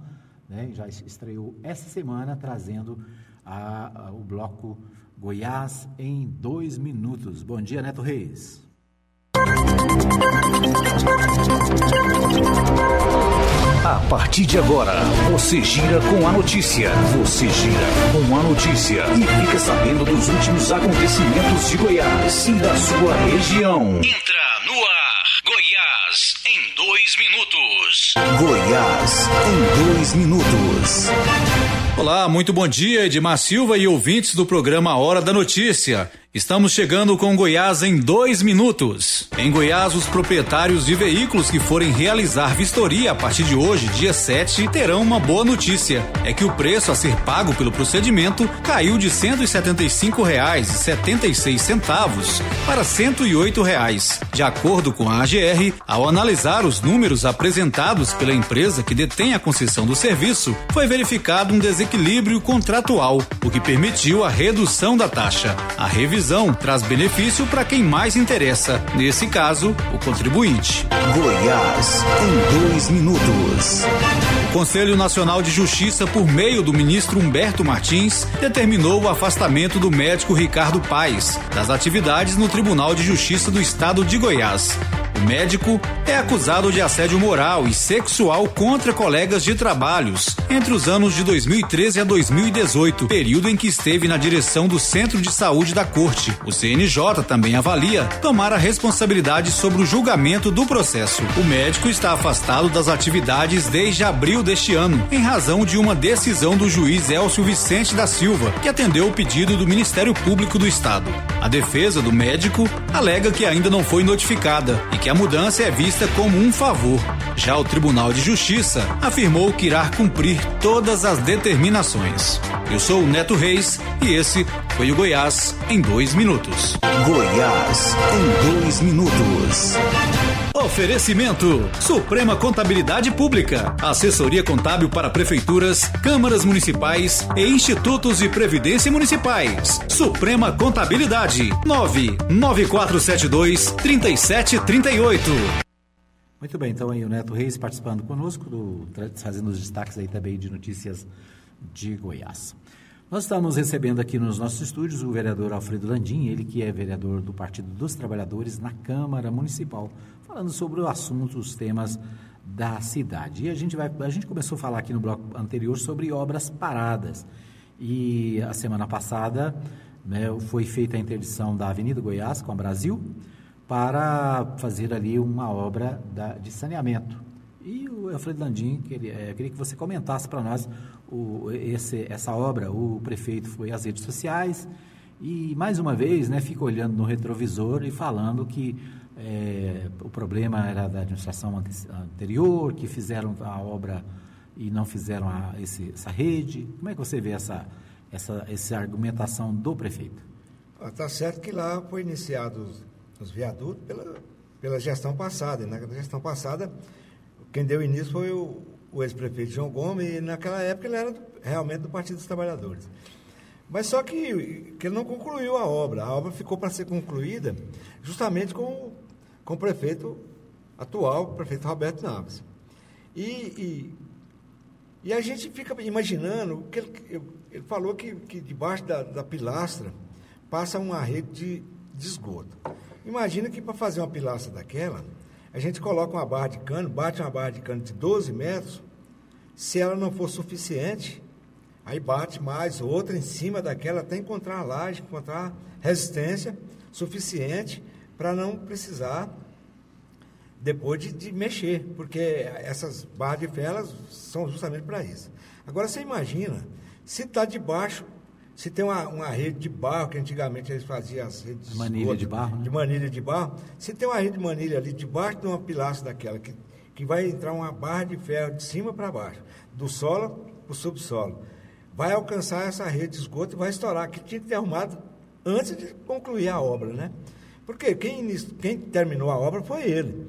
né, já estreou essa semana trazendo a, a, o bloco Goiás em dois minutos. Bom dia, Neto Reis. A partir de agora, você gira com a notícia. Você gira com a notícia e fica sabendo dos últimos acontecimentos de Goiás e da sua região. Entra no ar, Goiás em dois minutos. Goiás em dois minutos. Olá, muito bom dia, Edmar Silva e ouvintes do programa Hora da Notícia. Estamos chegando com Goiás em dois minutos. Em Goiás, os proprietários de veículos que forem realizar vistoria a partir de hoje, dia 7, terão uma boa notícia. É que o preço a ser pago pelo procedimento caiu de R$ 175,76 para 108 reais. De acordo com a AGR, ao analisar os números apresentados pela empresa que detém a concessão do serviço, foi verificado um desequilíbrio contratual, o que permitiu a redução da taxa. A revisão decisão traz benefício para quem mais interessa, nesse caso, o contribuinte. Goiás, em dois minutos. O Conselho Nacional de Justiça, por meio do ministro Humberto Martins, determinou o afastamento do médico Ricardo Paes das atividades no Tribunal de Justiça do Estado de Goiás. O médico é acusado de assédio moral e sexual contra colegas de trabalhos entre os anos de 2013 a 2018, período em que esteve na direção do Centro de Saúde da Corte. O CNJ também avalia tomar a responsabilidade sobre o julgamento do processo. O médico está afastado das atividades desde abril deste ano, em razão de uma decisão do juiz Elcio Vicente da Silva, que atendeu o pedido do Ministério Público do Estado. A defesa do médico alega que ainda não foi notificada e que que a mudança é vista como um favor. Já o Tribunal de Justiça afirmou que irá cumprir todas as determinações. Eu sou o Neto Reis e esse foi o Goiás em dois minutos. Goiás em dois minutos. Oferecimento: Suprema Contabilidade Pública, assessoria contábil para prefeituras, câmaras municipais e institutos de previdência municipais. Suprema Contabilidade 99472 3738. Muito bem, então aí o Neto Reis participando conosco, do, fazendo os destaques aí também de notícias de Goiás. Nós estamos recebendo aqui nos nossos estúdios o vereador Alfredo Landim, ele que é vereador do Partido dos Trabalhadores na Câmara Municipal, falando sobre o assunto, os temas da cidade. E a gente vai, a gente começou a falar aqui no bloco anterior sobre obras paradas. E a semana passada né, foi feita a interdição da Avenida Goiás com a Brasil para fazer ali uma obra da, de saneamento. E o Alfredo Landim, é, queria que você comentasse para nós o, esse, essa obra. O prefeito foi às redes sociais e, mais uma vez, né, fica olhando no retrovisor e falando que é, o problema era da administração anterior, que fizeram a obra e não fizeram a, esse, essa rede. Como é que você vê essa, essa, essa argumentação do prefeito? Está ah, certo que lá foi iniciado os, os viadutos pela, pela gestão passada. Na gestão passada, quem deu início foi o, o ex-prefeito João Gomes, e naquela época ele era do, realmente do Partido dos Trabalhadores. Mas só que, que ele não concluiu a obra. A obra ficou para ser concluída justamente com, com o prefeito atual, o prefeito Roberto Naves. E, e, e, a gente fica imaginando, que ele, ele falou que, que debaixo da, da pilastra passa uma rede de, de esgoto. Imagina que para fazer uma pilastra daquela, a gente coloca uma barra de cano, bate uma barra de cano de 12 metros, se ela não for suficiente, aí bate mais outra em cima daquela até encontrar laje, encontrar resistência suficiente para não precisar depois de, de, mexer, porque essas barras de ferro são justamente para isso. Agora você imagina, se está debaixo se tem uma, uma rede de barro, que antigamente eles faziam as redes de manilha de, de barro, né? de manilha de barro, se tem uma rede de manilha ali debaixo de uma pilastra daquela, que, que vai entrar uma barra de ferro de cima para baixo, do solo para o subsolo, vai alcançar essa rede de esgoto e vai estourar, que tinha que ter arrumado antes de concluir a obra, né? Porque quem, quem terminou a obra foi ele.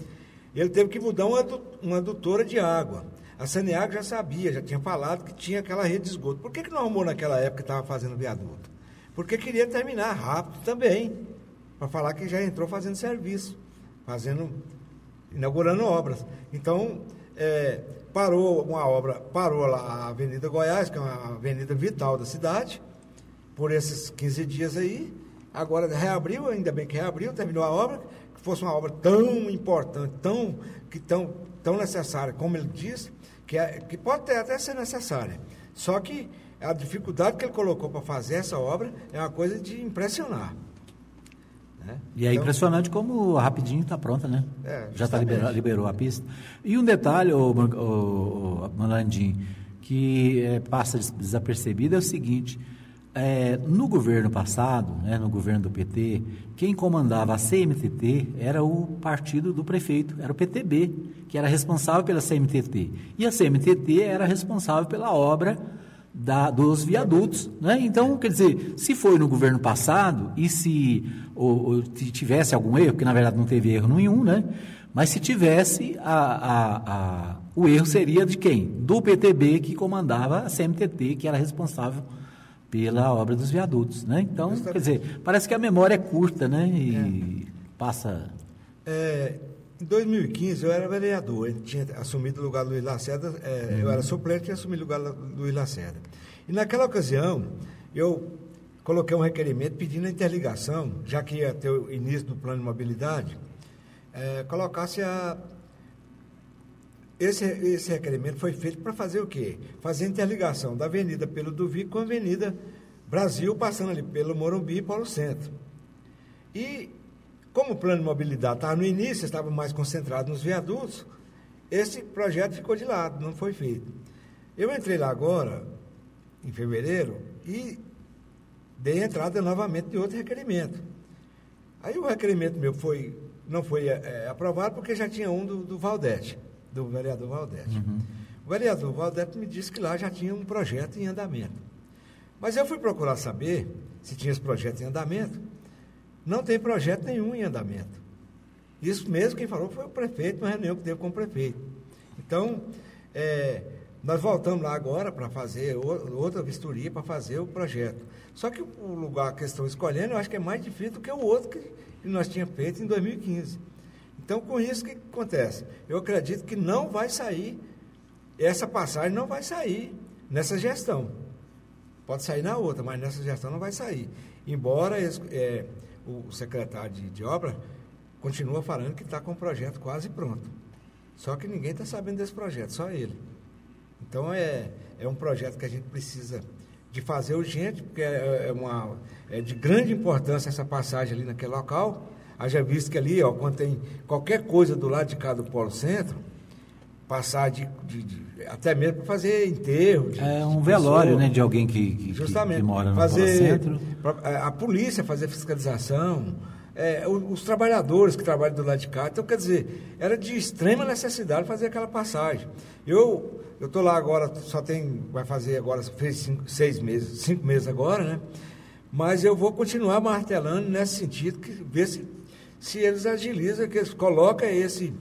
Ele teve que mudar uma, uma adutora de água. A Saneago já sabia, já tinha falado que tinha aquela rede de esgoto. Por que, que não arrumou naquela época que estava fazendo viaduto? Porque queria terminar rápido também, para falar que já entrou fazendo serviço, fazendo, inaugurando obras. Então, é, parou uma obra, parou lá a Avenida Goiás, que é uma avenida vital da cidade, por esses 15 dias aí. Agora reabriu, ainda bem que reabriu, terminou a obra. que fosse uma obra tão importante, tão, que tão, tão necessária, como ele disse, que, é, que pode ter, até ser necessária. Só que a dificuldade que ele colocou para fazer essa obra é uma coisa de impressionar. Né? E é então, impressionante como rapidinho está pronta, né? É, Já está liberou, liberou a pista. E um detalhe, o, o, o Malandim, que é, passa desapercebido é o seguinte: é, no governo passado, né, no governo do PT, quem comandava a CMTT era o partido do prefeito, era o PTB, que era responsável pela CMTT. E a CMTT era responsável pela obra da, dos viadutos. Né? Então, quer dizer, se foi no governo passado e se ou, ou, tivesse algum erro, porque na verdade não teve erro nenhum, né? mas se tivesse, a, a, a, o erro seria de quem? Do PTB que comandava a CMTT, que era responsável obra dos viadutos. Né? Então, quer dizer, parece que a memória é curta né? e é. passa. É, em 2015 eu era vereador, ele tinha assumido o lugar do Luiz Lacerda, é, uhum. eu era suplente e tinha assumido o lugar do Luiz Lacerda. E naquela ocasião, eu coloquei um requerimento pedindo a interligação, já que ia ter o início do plano de mobilidade, é, colocasse a. Esse, esse requerimento foi feito para fazer o quê? Fazer a interligação da Avenida pelo Duvi com a Avenida Brasil, passando ali pelo Morumbi e Paulo Centro. E como o plano de mobilidade estava no início, estava mais concentrado nos viadutos, esse projeto ficou de lado, não foi feito. Eu entrei lá agora, em fevereiro, e dei entrada novamente de outro requerimento. Aí o requerimento meu foi, não foi é, aprovado porque já tinha um do, do Valdete, do vereador Valdete. Uhum. O vereador Valdete me disse que lá já tinha um projeto em andamento. Mas eu fui procurar saber se tinha esse projeto em andamento. Não tem projeto nenhum em andamento. Isso mesmo quem falou foi o prefeito, uma reunião que teve com o prefeito. Então, é, nós voltamos lá agora para fazer outra vistoria, para fazer o projeto. Só que o lugar que estão escolhendo, eu acho que é mais difícil do que o outro que, que nós tínhamos feito em 2015. Então, com isso, o que acontece? Eu acredito que não vai sair, essa passagem não vai sair nessa gestão. Pode sair na outra, mas nessa gestão não vai sair. Embora é, o secretário de, de obra continua falando que está com o projeto quase pronto. Só que ninguém está sabendo desse projeto, só ele. Então é, é um projeto que a gente precisa de fazer urgente, porque é, é, uma, é de grande importância essa passagem ali naquele local. Haja visto que ali, ó, quando tem qualquer coisa do lado de cá do Polo Centro, passar de, de, de até mesmo para fazer enterro. De, é um velório, pessoa, né, de alguém que, que, justamente, que mora no fazer, centro. É, a polícia fazer fiscalização, é, os, os, trabalhadores que trabalham do lado de cá. Então, quer dizer, era de extrema necessidade fazer aquela passagem. Eu eu estou lá agora, só tem, vai fazer agora, fez cinco, seis meses, cinco meses agora, né? Mas eu vou continuar martelando nesse sentido, que ver se, se eles agilizam, que eles colocam esse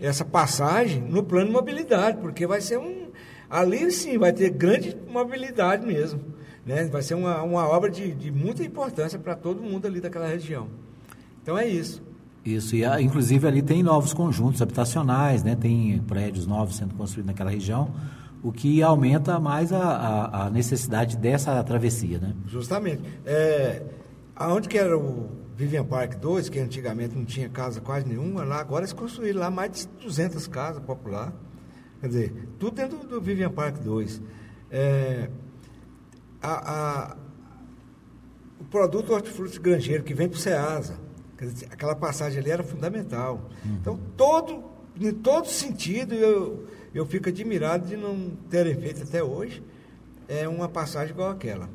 essa passagem no plano de mobilidade, porque vai ser um. Ali sim vai ter grande mobilidade mesmo. Né? Vai ser uma, uma obra de, de muita importância para todo mundo ali daquela região. Então é isso. Isso, e inclusive ali tem novos conjuntos habitacionais, né? tem prédios novos sendo construídos naquela região, o que aumenta mais a, a, a necessidade dessa travessia. Né? Justamente. É, aonde que era o Vivian Park 2, que antigamente não tinha casa quase nenhuma, lá agora eles construíram lá mais de 200 casas popular. Quer dizer, tudo dentro do Vivian Park 2. É, a, a, o produto hortifruti grangeiro que vem para o Ceasa, dizer, aquela passagem ali era fundamental. Uhum. Então, todo, em todo sentido, eu, eu fico admirado de não terem feito até hoje é uma passagem igual aquela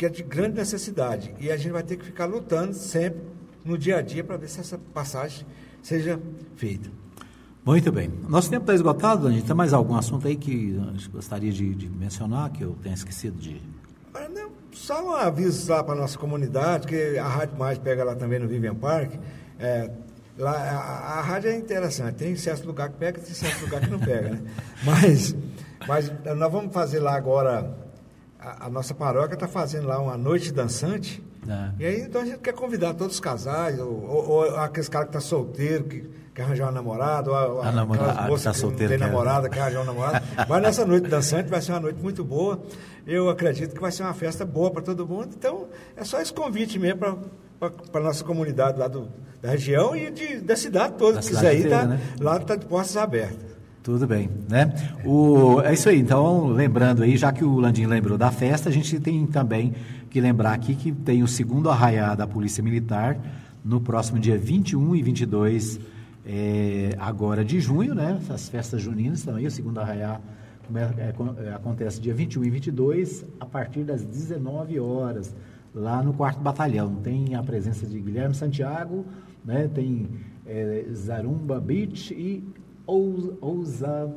que é de grande necessidade. E a gente vai ter que ficar lutando sempre no dia a dia para ver se essa passagem seja feita. Muito bem. Nosso tempo está esgotado, Dani. Tem mais algum assunto aí que gostaria de, de mencionar, que eu tenha esquecido de. Ah, não, só um aviso lá para a nossa comunidade, que a Rádio Mais pega lá também no Vivian Park. É, lá, a, a, rádio é interessante, tem certo lugar que pega, tem certo lugar que não pega, né? Mas, mas nós vamos fazer lá agora a, a nossa paróquia está fazendo lá uma noite dançante. É. E aí, então a gente quer convidar todos os casais, ou, ou, ou aqueles caras que estão tá solteiros, que quer arranjar uma namorada, ou a, namorada, moças tá que solteiro, não tem namorada, quer arranjar uma namorada. Mas nessa noite dançante vai ser uma noite muito boa. Eu acredito que vai ser uma festa boa para todo mundo. Então, é só esse convite mesmo para para a nossa comunidade lá do, da região e de, da cidade toda. Da cidade quiser ir, tá, né? lá está de portas abertas. Tudo bem, né? O, é isso aí. Então, lembrando aí, já que o Landim lembrou da festa, a gente tem também que lembrar aqui que tem o segundo arraiá da Polícia Militar no próximo dia 21 e 22 é, agora de junho, né? As festas juninas também, o segundo arraiá é, co- é, acontece dia 21 e 22 a partir das 19 horas lá no quarto batalhão. Tem a presença de Guilherme Santiago, né? Tem é, Zarumba Beach e Ousa, Ousa,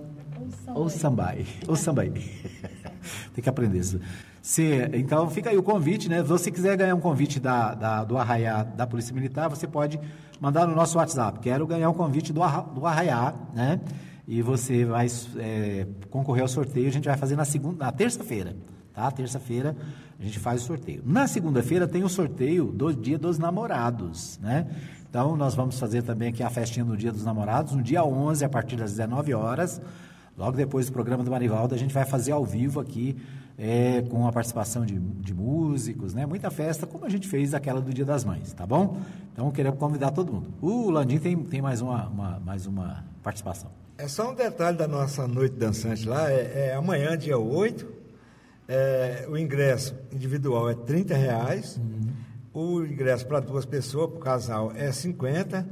Ousambai. Ousambai. Tem que aprender isso. Se, então fica aí o convite, né? Se você quiser ganhar um convite da, da- do Arraiá da Polícia Militar, você pode mandar no nosso WhatsApp. Quero ganhar um convite do, do Arraiá, né? E você vai é, concorrer ao sorteio. A gente vai fazer na segunda, na terça-feira, tá? Terça-feira a gente faz o sorteio. Na segunda-feira tem o sorteio do Dia dos Namorados, né? Então nós vamos fazer também aqui a festinha do Dia dos Namorados, no dia 11, a partir das 19 horas. Logo depois do programa do Marivaldo, a gente vai fazer ao vivo aqui, é, com a participação de, de músicos, né? Muita festa, como a gente fez aquela do Dia das Mães, tá bom? Então, queremos convidar todo mundo. O Landim tem, tem mais, uma, uma- mais uma participação. É só um detalhe da nossa noite dançante lá, é, é amanhã, dia 8, é, o ingresso individual é 30 reais, o ingresso para duas pessoas, para o casal, é 50,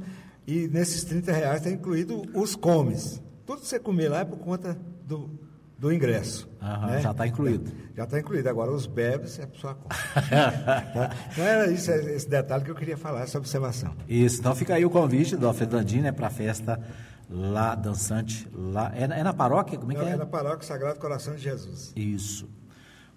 e nesses 30 reais está incluído os comes. Tudo que você comer lá é por conta do, do ingresso. Aham, né? já está incluído. Já está incluído. Agora, os bebes é por sua conta. Tá? Então, era isso, esse detalhe que eu queria falar, essa observação. Isso, então fica aí o convite do Alfredo Landim, né? Para a festa lá, dançante, lá. É, na- é na paróquia? Como é que É é? na Paróquia Sagrado Coração de Jesus. Isso.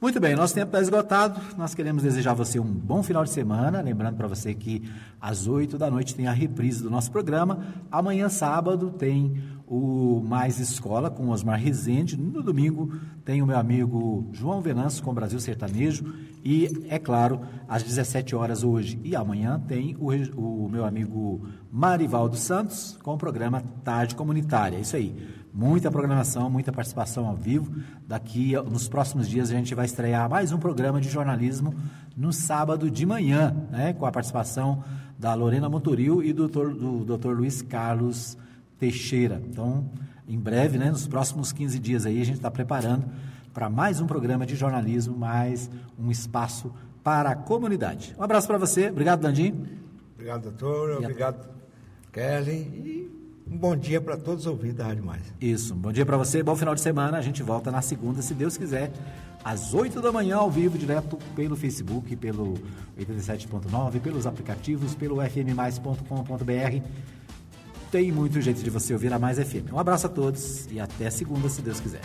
Muito bem, nosso tempo está esgotado. Nós queremos desejar a você um bom final de semana. Lembrando para você que às 8 da noite tem a reprise do nosso programa. Amanhã, sábado, tem o Mais Escola com Osmar Rezende. No domingo tem o meu amigo João Venâncio com Brasil Sertanejo. E, é claro, às 17 horas hoje e amanhã tem o, o meu amigo Marivaldo Santos com o programa Tarde Comunitária. É isso aí. Muita programação, muita participação ao vivo. Daqui, nos próximos dias, a gente vai estrear mais um programa de jornalismo no sábado de manhã, né, com a participação da Lorena Motoril e do doutor, do doutor Luiz Carlos Teixeira. Então, em breve, né, nos próximos 15 dias aí, a gente está preparando para mais um programa de jornalismo, mais um espaço para a comunidade. Um abraço para você. Obrigado, Dandim. Obrigado, doutor. Obrigado, Kelly. Um bom dia para todos os ouvintes da Rádio Mais. Isso, um bom dia para você, bom final de semana. A gente volta na segunda, se Deus quiser, às 8 da manhã, ao vivo, direto pelo Facebook, pelo 87.9, pelos aplicativos, pelo fmmais.com.br. Tem muito jeito de você ouvir a Mais FM. Um abraço a todos e até segunda, se Deus quiser.